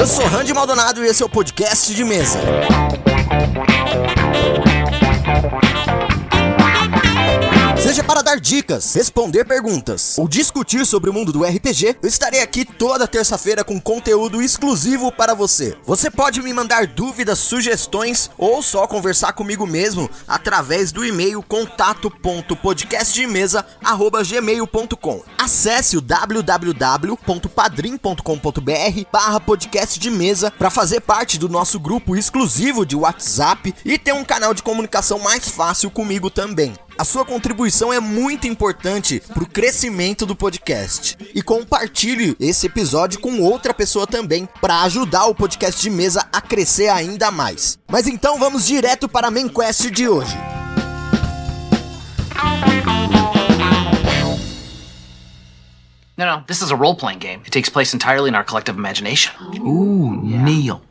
Eu sou Randy Maldonado e esse é o podcast de mesa. Seja para dar dicas, responder perguntas ou discutir sobre o mundo do RPG, eu estarei aqui toda terça-feira com conteúdo exclusivo para você. Você pode me mandar dúvidas, sugestões ou só conversar comigo mesmo através do e-mail contato.podcastdemesa@gmail.com. Acesse o www.padrim.com.br barra podcast de mesa para fazer parte do nosso grupo exclusivo de WhatsApp e ter um canal de comunicação mais fácil comigo também. A sua contribuição é muito importante para o crescimento do podcast. E compartilhe esse episódio com outra pessoa também, para ajudar o podcast de mesa a crescer ainda mais. Mas então vamos direto para a main quest de hoje. No, no, this is a role playing game. It takes place entirely in our collective imagination. Ooh, Neil.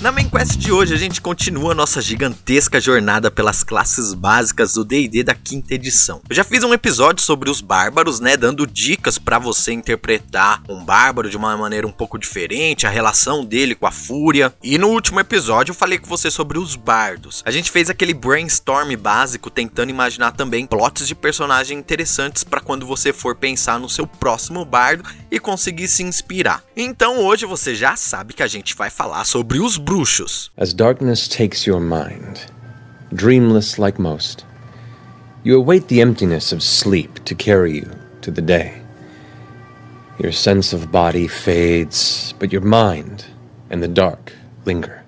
Na main quest de hoje, a gente continua nossa gigantesca jornada pelas classes básicas do D&D da quinta edição. Eu já fiz um episódio sobre os bárbaros, né, dando dicas para você interpretar um bárbaro de uma maneira um pouco diferente, a relação dele com a fúria. E no último episódio eu falei com você sobre os bardos. A gente fez aquele brainstorm básico tentando imaginar também plots de personagem interessantes para quando você for pensar no seu próximo bardo e conseguir se inspirar. Então hoje você já sabe que a gente vai falar sobre os bruxos. As darkness takes your mind, dreamless like most, you await the emptiness of sleep to carry you to the day. Your sense of body fades, but your mind and the dark linger.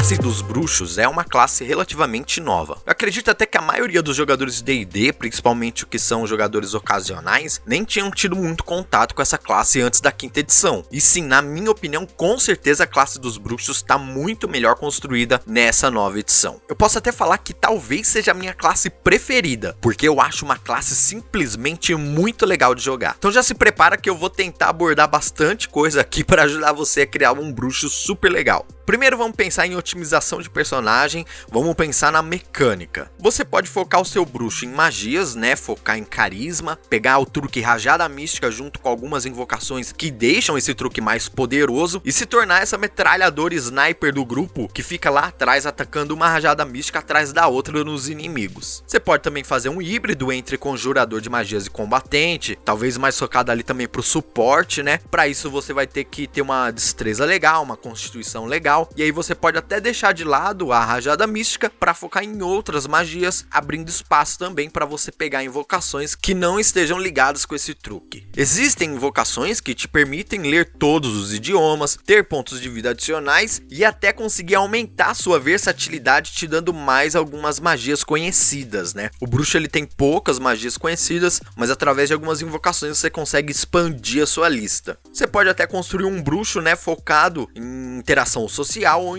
Classe dos bruxos é uma classe relativamente nova. Eu acredito até que a maioria dos jogadores de D&D, principalmente os que são jogadores ocasionais, nem tinham tido muito contato com essa classe antes da quinta edição. E sim, na minha opinião, com certeza a classe dos bruxos está muito melhor construída nessa nova edição. Eu posso até falar que talvez seja a minha classe preferida, porque eu acho uma classe simplesmente muito legal de jogar. Então já se prepara que eu vou tentar abordar bastante coisa aqui para ajudar você a criar um bruxo super legal. Primeiro vamos pensar em otimização de personagem, vamos pensar na mecânica. Você pode focar o seu bruxo em magias, né? Focar em carisma, pegar o truque rajada mística junto com algumas invocações que deixam esse truque mais poderoso e se tornar essa metralhadora sniper do grupo que fica lá atrás atacando uma rajada mística atrás da outra nos inimigos. Você pode também fazer um híbrido entre conjurador de magias e combatente, talvez mais focado ali também pro suporte, né? Para isso você vai ter que ter uma destreza legal, uma constituição legal e aí você pode até deixar de lado a rajada mística para focar em outras magias, abrindo espaço também para você pegar invocações que não estejam ligadas com esse truque. Existem invocações que te permitem ler todos os idiomas, ter pontos de vida adicionais e até conseguir aumentar sua versatilidade te dando mais algumas magias conhecidas, né? O bruxo ele tem poucas magias conhecidas, mas através de algumas invocações você consegue expandir a sua lista. Você pode até construir um bruxo, né, focado em interação social ou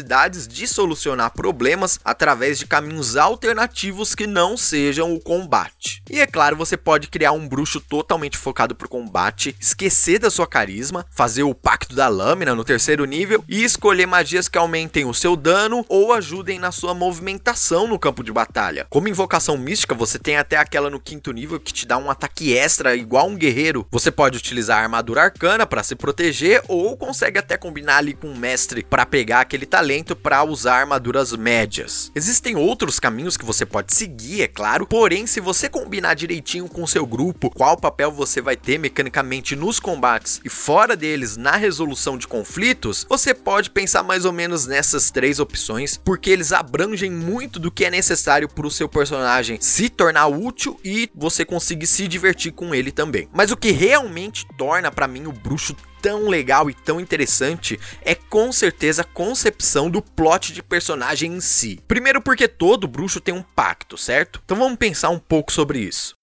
incapacidades de solucionar problemas através de caminhos alternativos que não sejam o combate. E é claro, você pode criar um bruxo totalmente focado para o combate, esquecer da sua carisma, fazer o pacto da lâmina no terceiro nível e escolher magias que aumentem o seu dano ou ajudem na sua movimentação no campo de batalha. Como invocação mística, você tem até aquela no quinto nível que te dá um ataque extra igual um guerreiro. Você pode utilizar a armadura arcana para se proteger ou consegue até combinar ali com um mestre para pegar aquele talento para usar armaduras médias. Existem outros caminhos que você pode seguir, é claro, porém se você combinar direitinho com seu grupo, qual papel você vai ter mecanicamente nos combates e fora deles na resolução de conflitos, você pode pensar mais ou menos nessas três opções, porque eles abrangem muito do que é necessário para o seu personagem se tornar útil e você conseguir se divertir com ele também. Mas o que realmente torna para mim o bruxo tão legal e tão interessante é com certeza a concepção do plot de personagem em si. Primeiro porque todo bruxo tem um pacto, certo? Então vamos pensar um pouco sobre isso.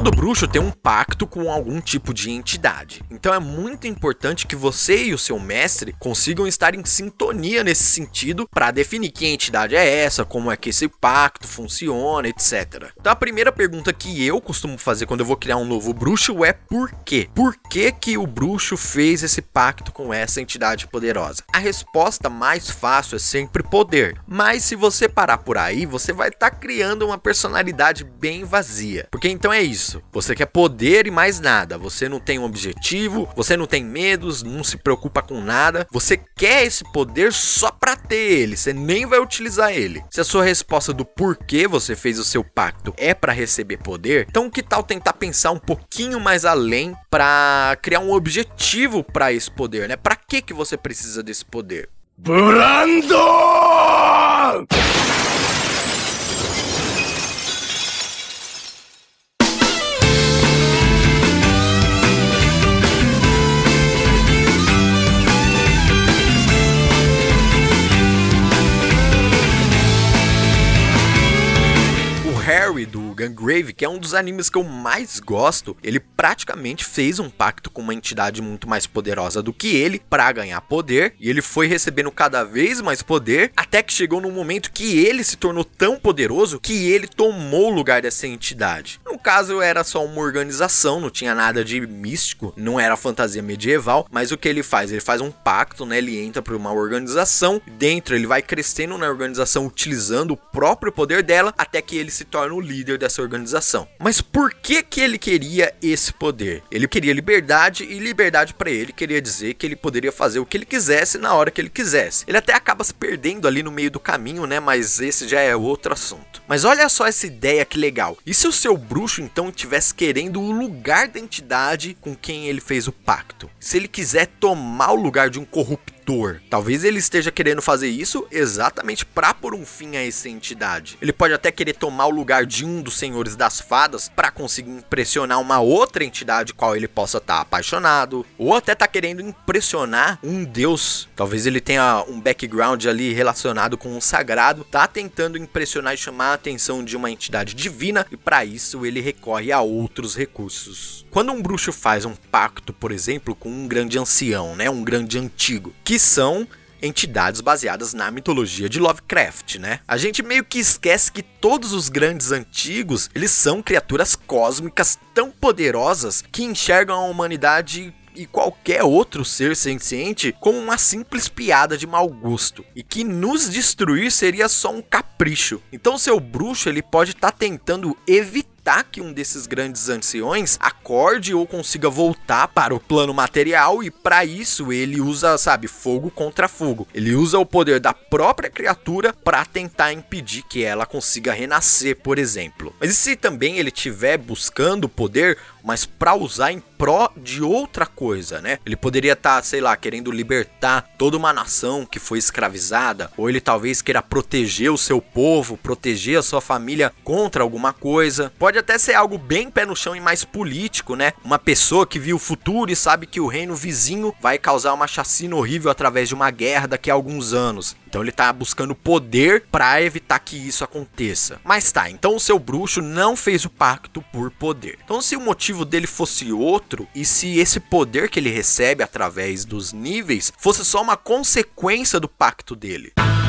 Todo bruxo tem um pacto com algum tipo de entidade. Então é muito importante que você e o seu mestre consigam estar em sintonia nesse sentido para definir que entidade é essa, como é que esse pacto funciona, etc. Então a primeira pergunta que eu costumo fazer quando eu vou criar um novo bruxo é por quê? Por que que o bruxo fez esse pacto com essa entidade poderosa? A resposta mais fácil é sempre poder, mas se você parar por aí, você vai estar tá criando uma personalidade bem vazia. Porque então é isso isso. Você quer poder e mais nada. Você não tem um objetivo, você não tem medos, não se preocupa com nada. Você quer esse poder só pra ter ele, você nem vai utilizar ele. Se a sua resposta do porquê você fez o seu pacto é para receber poder, então que tal tentar pensar um pouquinho mais além para criar um objetivo para esse poder, né? Para que que você precisa desse poder? Brando! Gungrave, que é um dos animes que eu mais gosto, ele praticamente fez um pacto com uma entidade muito mais poderosa do que ele para ganhar poder, e ele foi recebendo cada vez mais poder, até que chegou num momento que ele se tornou tão poderoso que ele tomou o lugar dessa entidade. No caso, era só uma organização, não tinha nada de místico, não era fantasia medieval, mas o que ele faz? Ele faz um pacto, né? Ele entra para uma organização, dentro ele vai crescendo na organização utilizando o próprio poder dela, até que ele se torna o líder dessa organização. Mas por que que ele queria esse poder? Ele queria liberdade e liberdade para ele queria dizer que ele poderia fazer o que ele quisesse na hora que ele quisesse. Ele até acaba se perdendo ali no meio do caminho, né? Mas esse já é outro assunto. Mas olha só essa ideia que legal. E se o seu bruxo então tivesse querendo o lugar da entidade com quem ele fez o pacto? Se ele quiser tomar o lugar de um corrupto Talvez ele esteja querendo fazer isso exatamente para pôr um fim a essa entidade. Ele pode até querer tomar o lugar de um dos senhores das fadas para conseguir impressionar uma outra entidade qual ele possa estar tá apaixonado, ou até tá querendo impressionar um deus. Talvez ele tenha um background ali relacionado com um sagrado, tá tentando impressionar e chamar a atenção de uma entidade divina e para isso ele recorre a outros recursos. Quando um bruxo faz um pacto, por exemplo, com um grande ancião, né, um grande antigo, que são entidades baseadas na mitologia de Lovecraft, né? A gente meio que esquece que todos os grandes antigos, eles são criaturas cósmicas tão poderosas que enxergam a humanidade e qualquer outro ser senciente como uma simples piada de mau gosto e que nos destruir seria só um capricho. Então seu bruxo ele pode estar tá tentando evitar evitar que um desses grandes anciões acorde ou consiga voltar para o plano material e para isso ele usa, sabe, fogo contra fogo. Ele usa o poder da própria criatura para tentar impedir que ela consiga renascer, por exemplo. Mas e se também ele estiver buscando poder, mas para usar em pró de outra coisa, né? Ele poderia estar, tá, sei lá, querendo libertar toda uma nação que foi escravizada, ou ele talvez queira proteger o seu povo, proteger a sua família contra alguma coisa. Pode até ser algo bem pé no chão e mais político, né? Uma pessoa que viu o futuro e sabe que o reino vizinho vai causar uma chacina horrível através de uma guerra daqui a alguns anos. Então ele tá buscando poder para evitar que isso aconteça. Mas tá, então o seu bruxo não fez o pacto por poder. Então se o motivo dele fosse outro e se esse poder que ele recebe através dos níveis fosse só uma consequência do pacto dele. O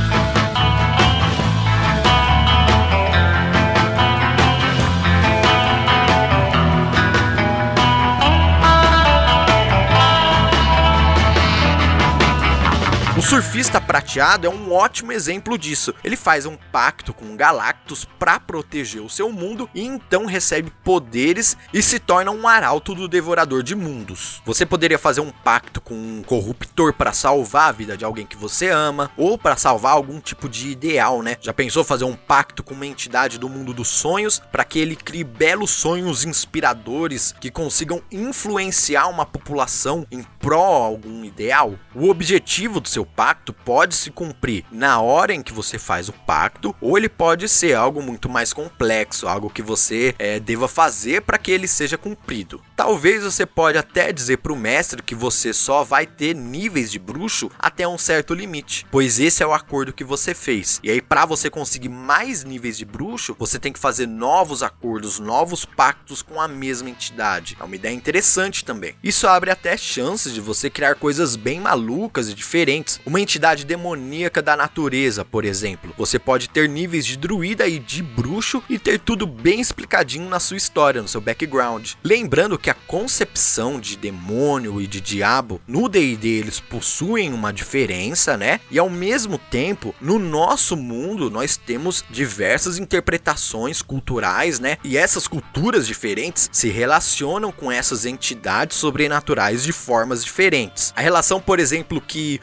surfista prateado é um ótimo exemplo disso. Ele faz um pacto com Galactus para proteger o seu mundo e então recebe poderes e se torna um arauto do devorador de mundos. Você poderia fazer um pacto com um corruptor para salvar a vida de alguém que você ama ou para salvar algum tipo de ideal, né? Já pensou fazer um pacto com uma entidade do mundo dos sonhos para que ele crie belos sonhos inspiradores que consigam influenciar uma população em pró algum ideal? O objetivo do seu pacto pode se cumprir na hora em que você faz o pacto, ou ele pode ser algo muito mais complexo, algo que você é, deva fazer para que ele seja cumprido. Talvez você pode até dizer para o mestre que você só vai ter níveis de bruxo até um certo limite, pois esse é o acordo que você fez. E aí para você conseguir mais níveis de bruxo, você tem que fazer novos acordos, novos pactos com a mesma entidade. É uma ideia interessante também. Isso abre até chances de você criar coisas bem malucas e diferentes. Uma entidade demoníaca da natureza, por exemplo. Você pode ter níveis de druida e de bruxo e ter tudo bem explicadinho na sua história, no seu background. Lembrando que a concepção de demônio e de diabo no D&D eles possuem uma diferença, né? E ao mesmo tempo, no nosso mundo nós temos diversas interpretações culturais, né? E essas culturas diferentes se relacionam com essas entidades sobrenaturais de formas diferentes. A relação, por exemplo, que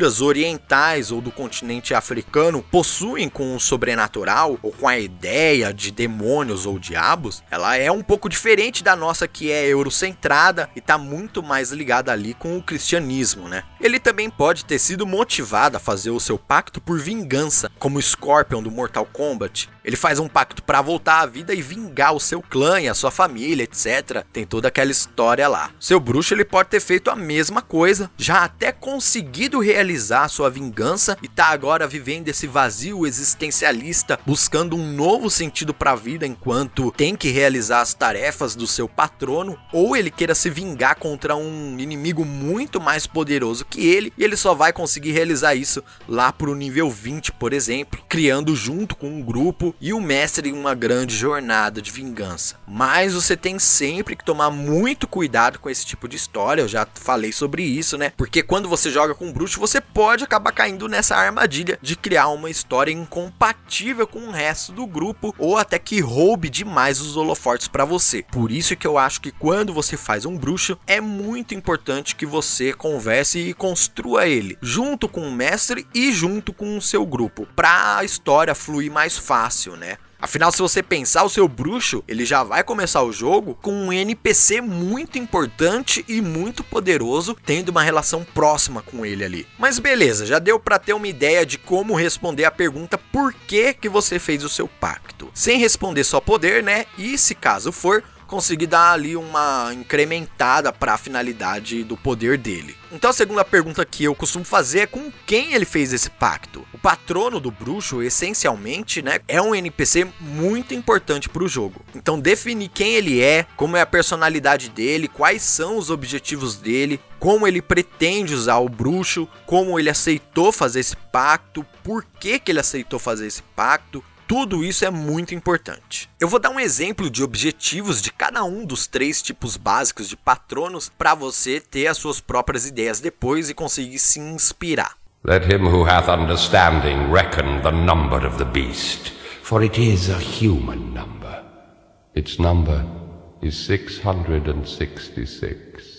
culturas orientais ou do continente africano possuem com o sobrenatural ou com a ideia de demônios ou diabos, ela é um pouco diferente da nossa que é eurocentrada e está muito mais ligada ali com o cristianismo, né? Ele também pode ter sido motivado a fazer o seu pacto por vingança, como Scorpion do Mortal Kombat, ele faz um pacto para voltar à vida e vingar o seu clã e a sua família, etc. Tem toda aquela história lá. Seu bruxo ele pode ter feito a mesma coisa, já até conseguido realizar sua vingança e tá agora vivendo esse vazio existencialista, buscando um novo sentido para a vida enquanto tem que realizar as tarefas do seu patrono, ou ele queira se vingar contra um inimigo muito mais poderoso que ele, e ele só vai conseguir realizar isso lá pro nível 20, por exemplo, criando junto com um grupo e o mestre em uma grande jornada de vingança. Mas você tem sempre que tomar muito cuidado com esse tipo de história, eu já falei sobre isso, né? Porque quando você joga com um bruxo, você pode acabar caindo nessa armadilha de criar uma história incompatível com o resto do grupo ou até que roube demais os holofortes para você. Por isso que eu acho que quando você faz um bruxo, é muito importante que você converse e construa ele junto com o mestre e junto com o seu grupo, para a história fluir mais fácil fácil, né? Afinal, se você pensar, o seu bruxo, ele já vai começar o jogo com um NPC muito importante e muito poderoso, tendo uma relação próxima com ele ali. Mas beleza, já deu para ter uma ideia de como responder a pergunta por que que você fez o seu pacto. Sem responder só poder, né? E se caso for, conseguir dar ali uma incrementada para a finalidade do poder dele. Então a segunda pergunta que eu costumo fazer é com quem ele fez esse pacto. O patrono do bruxo, essencialmente, né, é um NPC muito importante para o jogo. Então definir quem ele é, como é a personalidade dele, quais são os objetivos dele, como ele pretende usar o bruxo, como ele aceitou fazer esse pacto, por que, que ele aceitou fazer esse pacto, tudo isso é muito importante. Eu vou dar um exemplo de objetivos de cada um dos três tipos básicos de patronos para você ter as suas próprias ideias depois e conseguir se inspirar. Let him who hath understanding reckon the number of the beast, for it is a human number. Its number is 666.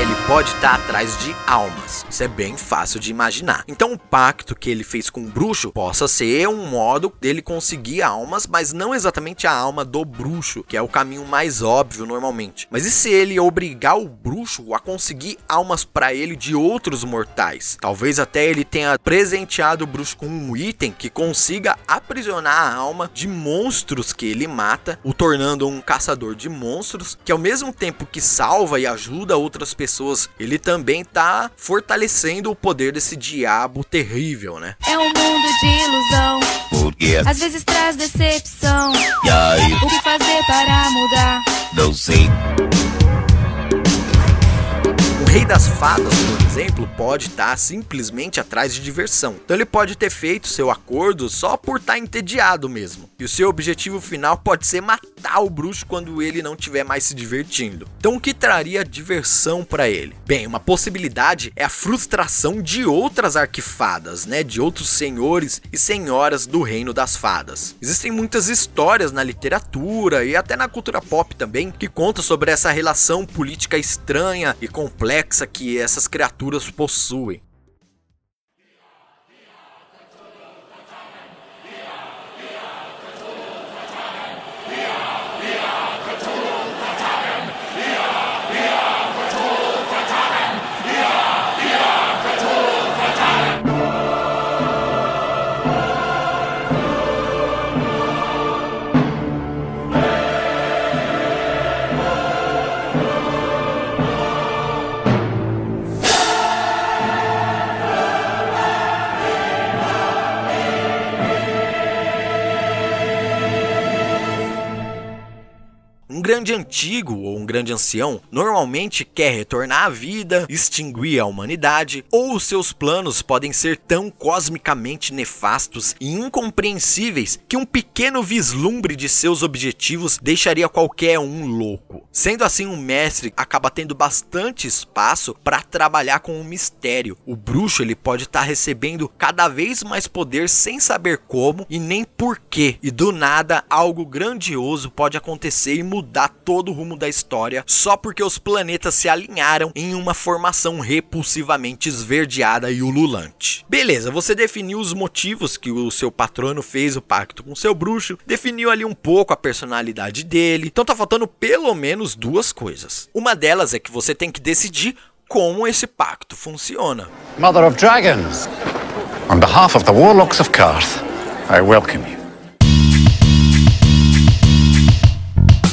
Ele pode estar tá atrás de almas. Isso é bem fácil de imaginar. Então o pacto que ele fez com o bruxo possa ser um modo dele conseguir almas, mas não exatamente a alma do bruxo, que é o caminho mais óbvio normalmente. Mas e se ele obrigar o bruxo a conseguir almas para ele de outros mortais? Talvez até ele tenha presenteado o bruxo com um item que consiga aprisionar a alma de monstros que ele mata, o tornando um caçador de monstros, que ao mesmo tempo que salva e ajuda outras pessoas, ele também tá fortalecendo o poder desse diabo terrível, né? É um mundo de ilusão. Porque às vezes traz decepção. E aí? O que fazer para mudar? Não sei rei das fadas, por exemplo, pode estar simplesmente atrás de diversão. Então ele pode ter feito seu acordo só por estar entediado mesmo. E o seu objetivo final pode ser matar o bruxo quando ele não estiver mais se divertindo. Então o que traria diversão para ele? Bem, uma possibilidade é a frustração de outras arquifadas, né, de outros senhores e senhoras do reino das fadas. Existem muitas histórias na literatura e até na cultura pop também que contam sobre essa relação política estranha e complexa que essas criaturas possuem. Grande antigo ou um grande ancião normalmente quer retornar à vida, extinguir a humanidade, ou seus planos podem ser tão cosmicamente nefastos e incompreensíveis que um pequeno vislumbre de seus objetivos deixaria qualquer um louco. Sendo assim, um mestre acaba tendo bastante espaço para trabalhar com o mistério. O bruxo ele pode estar tá recebendo cada vez mais poder sem saber como e nem porquê, e do nada algo grandioso pode acontecer e mudar todo o rumo da história só porque os planetas se alinharam em uma formação repulsivamente esverdeada e ululante. Beleza, você definiu os motivos que o seu patrono fez o pacto com seu bruxo, definiu ali um pouco a personalidade dele, então tá faltando pelo menos duas coisas. Uma delas é que você tem que decidir como esse pacto funciona. Mother of Dragons, on behalf of the Warlocks of Karth, I welcome you.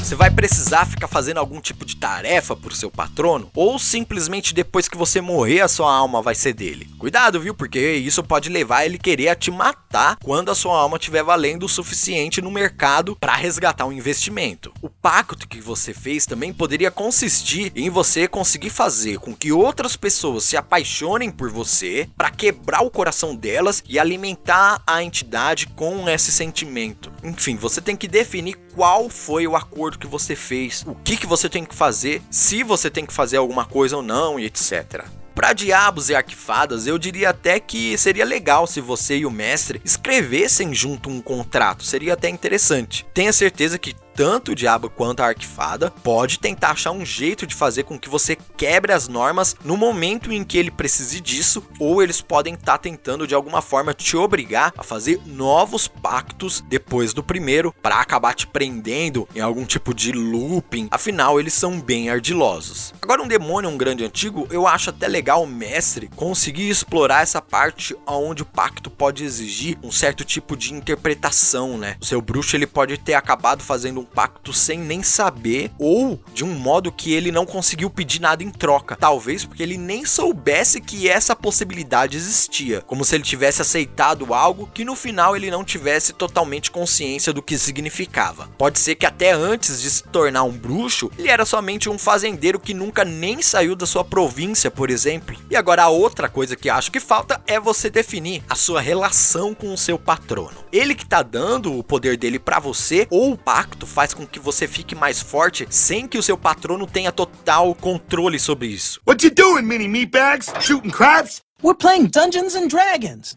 Você vai precisar ficar fazendo algum tipo de tarefa pro seu patrono ou simplesmente depois que você morrer a sua alma vai ser dele. Cuidado, viu? Porque isso pode levar ele querer te matar quando a sua alma estiver valendo o suficiente no mercado para resgatar um investimento. O pacto que você fez também poderia consistir em você conseguir fazer com que outras pessoas se apaixonem por você para quebrar o coração delas e alimentar a entidade com esse sentimento. Enfim, você tem que definir qual foi o acordo que você fez, o que, que você tem que fazer, se você tem que fazer alguma coisa ou não e etc. Para diabos e arquifadas, eu diria até que seria legal se você e o mestre escrevessem junto um contrato, seria até interessante. Tenha certeza que tanto o diabo quanto a arquifada pode tentar achar um jeito de fazer com que você quebre as normas no momento em que ele precise disso, ou eles podem estar tá tentando de alguma forma te obrigar a fazer novos pactos depois do primeiro para acabar te prendendo em algum tipo de looping. Afinal, eles são bem ardilosos. Agora, um demônio, um grande antigo, eu acho até legal o mestre conseguir explorar essa parte onde o pacto pode exigir um certo tipo de interpretação, né? O seu bruxo ele pode ter acabado fazendo um pacto sem nem saber ou de um modo que ele não conseguiu pedir nada em troca. Talvez porque ele nem soubesse que essa possibilidade existia, como se ele tivesse aceitado algo que no final ele não tivesse totalmente consciência do que significava. Pode ser que até antes de se tornar um bruxo, ele era somente um fazendeiro que nunca nem saiu da sua província, por exemplo. E agora a outra coisa que acho que falta é você definir a sua relação com o seu patrono. Ele que tá dando o poder dele para você ou o pacto faz com que você fique mais forte sem que o seu patrono tenha total controle sobre isso. What you doing, mini meatbags? Shooting craps? We're playing Dungeons and Dragons.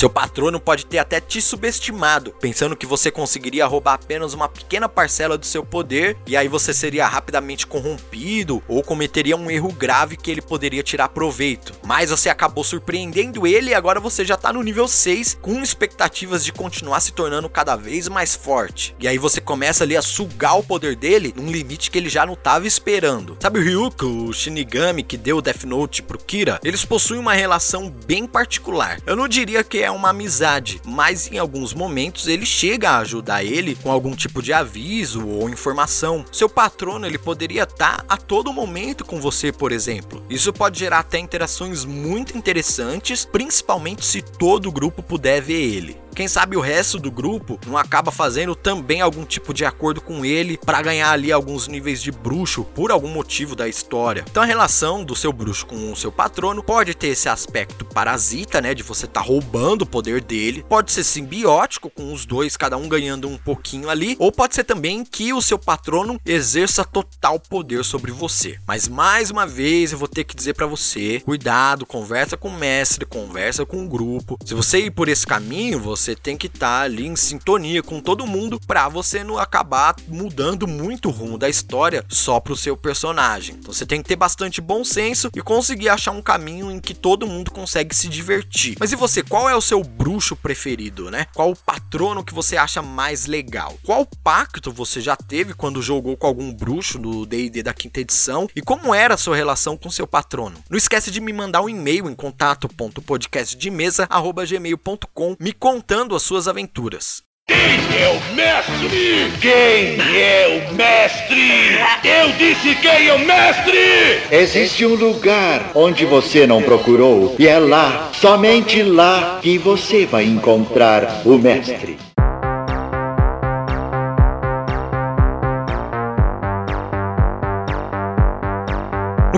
Seu patrono pode ter até te subestimado, pensando que você conseguiria roubar apenas uma pequena parcela do seu poder e aí você seria rapidamente corrompido ou cometeria um erro grave que ele poderia tirar proveito. Mas você acabou surpreendendo ele e agora você já tá no nível 6 com expectativas de continuar se tornando cada vez mais forte. E aí você começa ali a sugar o poder dele num limite que ele já não tava esperando. Sabe o Ryuko, o Shinigami que deu o Death Note pro Kira? Eles possuem uma relação bem particular. Eu não diria que é uma amizade, mas em alguns momentos ele chega a ajudar ele com algum tipo de aviso ou informação. Seu patrono ele poderia estar a todo momento com você, por exemplo. Isso pode gerar até interações muito interessantes, principalmente se todo o grupo puder ver ele. Quem sabe o resto do grupo não acaba fazendo também algum tipo de acordo com ele para ganhar ali alguns níveis de bruxo por algum motivo da história. Então a relação do seu bruxo com o seu patrono pode ter esse aspecto parasita, né, de você estar tá roubando o poder dele, pode ser simbiótico com os dois, cada um ganhando um pouquinho ali, ou pode ser também que o seu patrono exerça total poder sobre você. Mas mais uma vez eu vou ter que dizer para você, cuidado, conversa com o mestre, conversa com o grupo. Se você ir por esse caminho, você você tem que estar tá ali em sintonia com todo mundo para você não acabar mudando muito o rumo da história só pro seu personagem. Então você tem que ter bastante bom senso e conseguir achar um caminho em que todo mundo consegue se divertir. Mas e você, qual é o seu bruxo preferido, né? Qual o patrono que você acha mais legal? Qual pacto você já teve quando jogou com algum bruxo no D&D da quinta edição? E como era a sua relação com seu patrono? Não esquece de me mandar um e-mail em contato.podcastdemesa@gmail.com me contando contando as suas aventuras. Quem é o mestre? Quem é o mestre? Eu disse quem é o mestre! Existe um lugar onde você não procurou, e é lá, somente lá, que você vai encontrar o mestre.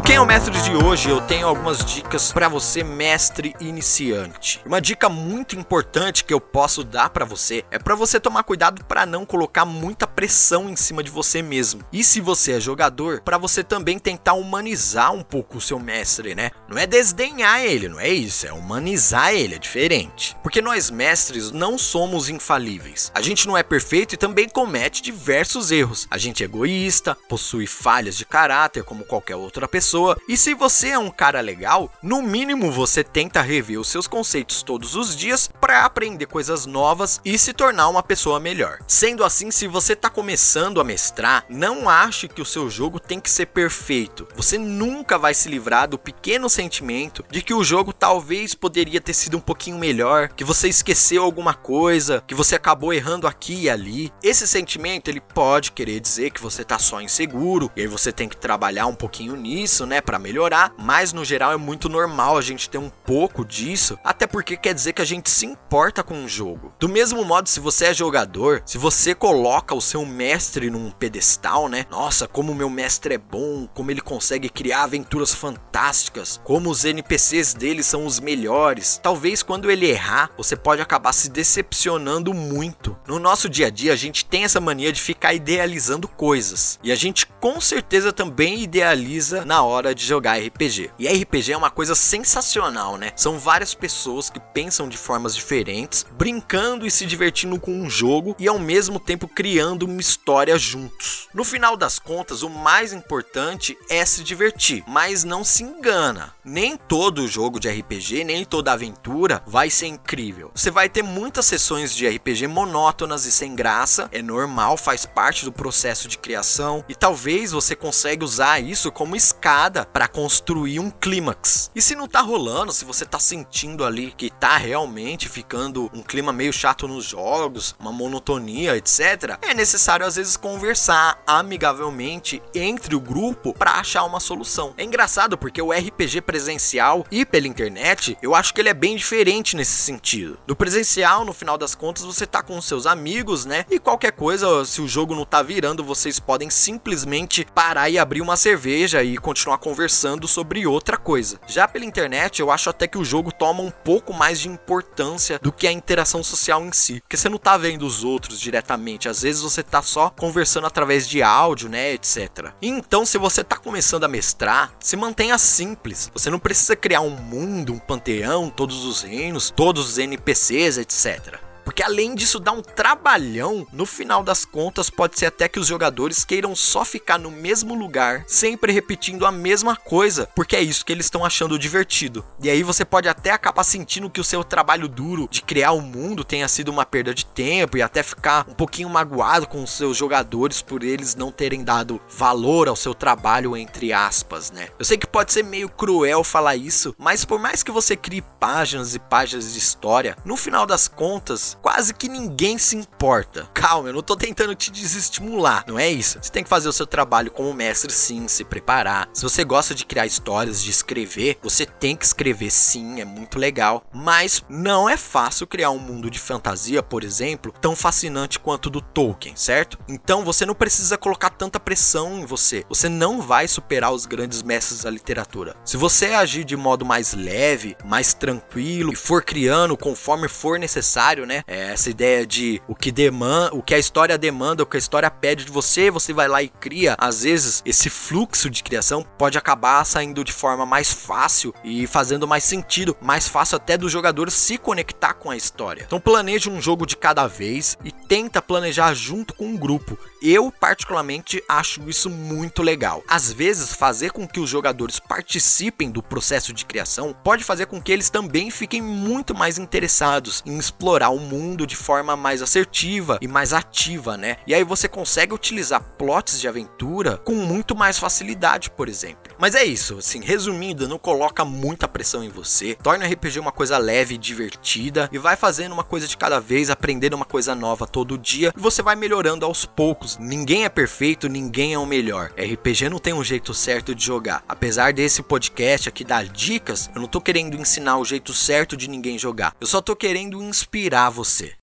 Quem é o Mestre de hoje, eu tenho algumas dicas para você, mestre iniciante. Uma dica muito importante que eu posso dar para você é para você tomar cuidado para não colocar muita pressão em cima de você mesmo. E se você é jogador, para você também tentar humanizar um pouco o seu mestre, né? Não é desdenhar ele, não é isso, é humanizar ele, é diferente. Porque nós mestres não somos infalíveis. A gente não é perfeito e também comete diversos erros. A gente é egoísta, possui falhas de caráter como qualquer outra pessoa pessoa. E se você é um cara legal, no mínimo você tenta rever os seus conceitos todos os dias para aprender coisas novas e se tornar uma pessoa melhor. Sendo assim, se você está começando a mestrar, não ache que o seu jogo tem que ser perfeito. Você nunca vai se livrar do pequeno sentimento de que o jogo talvez poderia ter sido um pouquinho melhor, que você esqueceu alguma coisa, que você acabou errando aqui e ali. Esse sentimento ele pode querer dizer que você está só inseguro e aí você tem que trabalhar um pouquinho nisso isso, né, para melhorar, mas no geral é muito normal a gente ter um pouco disso, até porque quer dizer que a gente se importa com o jogo. Do mesmo modo, se você é jogador, se você coloca o seu mestre num pedestal, né? Nossa, como o meu mestre é bom, como ele consegue criar aventuras fantásticas, como os NPCs dele são os melhores. Talvez quando ele errar, você pode acabar se decepcionando muito. No nosso dia a dia, a gente tem essa mania de ficar idealizando coisas, e a gente com certeza também idealiza na hora de jogar RPG. E RPG é uma coisa sensacional, né? São várias pessoas que pensam de formas diferentes, brincando e se divertindo com um jogo e ao mesmo tempo criando uma história juntos. No final das contas, o mais importante é se divertir, mas não se engana. Nem todo jogo de RPG, nem toda aventura vai ser incrível. Você vai ter muitas sessões de RPG monótonas e sem graça, é normal, faz parte do processo de criação e talvez você consiga usar isso como escala para construir um clímax. E se não tá rolando, se você tá sentindo ali que tá realmente ficando um clima meio chato nos jogos, uma monotonia, etc, é necessário às vezes conversar amigavelmente entre o grupo para achar uma solução. É engraçado porque o RPG presencial e pela internet, eu acho que ele é bem diferente nesse sentido. No presencial, no final das contas, você tá com seus amigos, né? E qualquer coisa, se o jogo não tá virando, vocês podem simplesmente parar e abrir uma cerveja e continuar continuar conversando sobre outra coisa. Já pela internet, eu acho até que o jogo toma um pouco mais de importância do que a interação social em si, porque você não tá vendo os outros diretamente, às vezes você tá só conversando através de áudio, né, etc. Então, se você tá começando a mestrar, se mantenha simples. Você não precisa criar um mundo, um panteão, todos os reinos, todos os NPCs, etc. Porque além disso dá um trabalhão, no final das contas pode ser até que os jogadores queiram só ficar no mesmo lugar, sempre repetindo a mesma coisa, porque é isso que eles estão achando divertido. E aí você pode até acabar sentindo que o seu trabalho duro de criar o um mundo tenha sido uma perda de tempo e até ficar um pouquinho magoado com os seus jogadores por eles não terem dado valor ao seu trabalho entre aspas, né? Eu sei que pode ser meio cruel falar isso, mas por mais que você crie páginas e páginas de história, no final das contas quase que ninguém se importa. Calma, eu não tô tentando te desestimular, não é isso? Você tem que fazer o seu trabalho como mestre sim, se preparar. Se você gosta de criar histórias, de escrever, você tem que escrever sim, é muito legal. Mas não é fácil criar um mundo de fantasia, por exemplo, tão fascinante quanto do Tolkien, certo? Então você não precisa colocar tanta pressão em você. Você não vai superar os grandes mestres da literatura. Se você agir de modo mais leve, mais tranquilo e for criando conforme for necessário, né? É essa ideia de o que demanda, o que a história demanda, o que a história pede de você, você vai lá e cria. Às vezes, esse fluxo de criação pode acabar saindo de forma mais fácil e fazendo mais sentido, mais fácil até do jogador se conectar com a história. Então planeje um jogo de cada vez e tenta planejar junto com um grupo. Eu, particularmente, acho isso muito legal. Às vezes, fazer com que os jogadores participem do processo de criação pode fazer com que eles também fiquem muito mais interessados em explorar o mundo de forma mais assertiva e mais ativa, né? E aí você consegue utilizar plots de aventura com muito mais facilidade, por exemplo. Mas é isso, assim, resumindo, não coloca muita pressão em você, torna o RPG uma coisa leve e divertida e vai fazendo uma coisa de cada vez, aprendendo uma coisa nova todo dia e você vai melhorando aos poucos. Ninguém é perfeito, ninguém é o melhor. RPG não tem um jeito certo de jogar. Apesar desse podcast aqui dar dicas, eu não tô querendo ensinar o jeito certo de ninguém jogar. Eu só tô querendo inspirar você.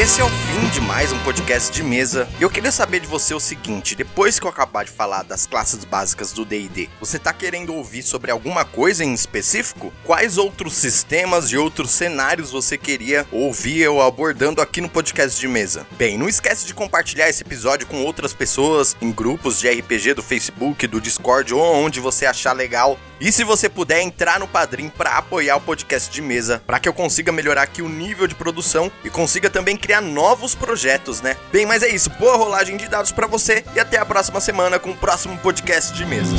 Esse é o fim de mais um podcast de mesa. E eu queria saber de você o seguinte: depois que eu acabar de falar das classes básicas do DD, você tá querendo ouvir sobre alguma coisa em específico? Quais outros sistemas e outros cenários você queria ouvir eu abordando aqui no podcast de mesa? Bem, não esquece de compartilhar esse episódio com outras pessoas em grupos de RPG do Facebook, do Discord ou onde você achar legal. E se você puder entrar no Padrim para apoiar o podcast de mesa, para que eu consiga melhorar aqui o nível de produção e consiga também criar novos projetos, né? Bem, mas é isso. Boa rolagem de dados para você e até a próxima semana com o próximo podcast de mesa.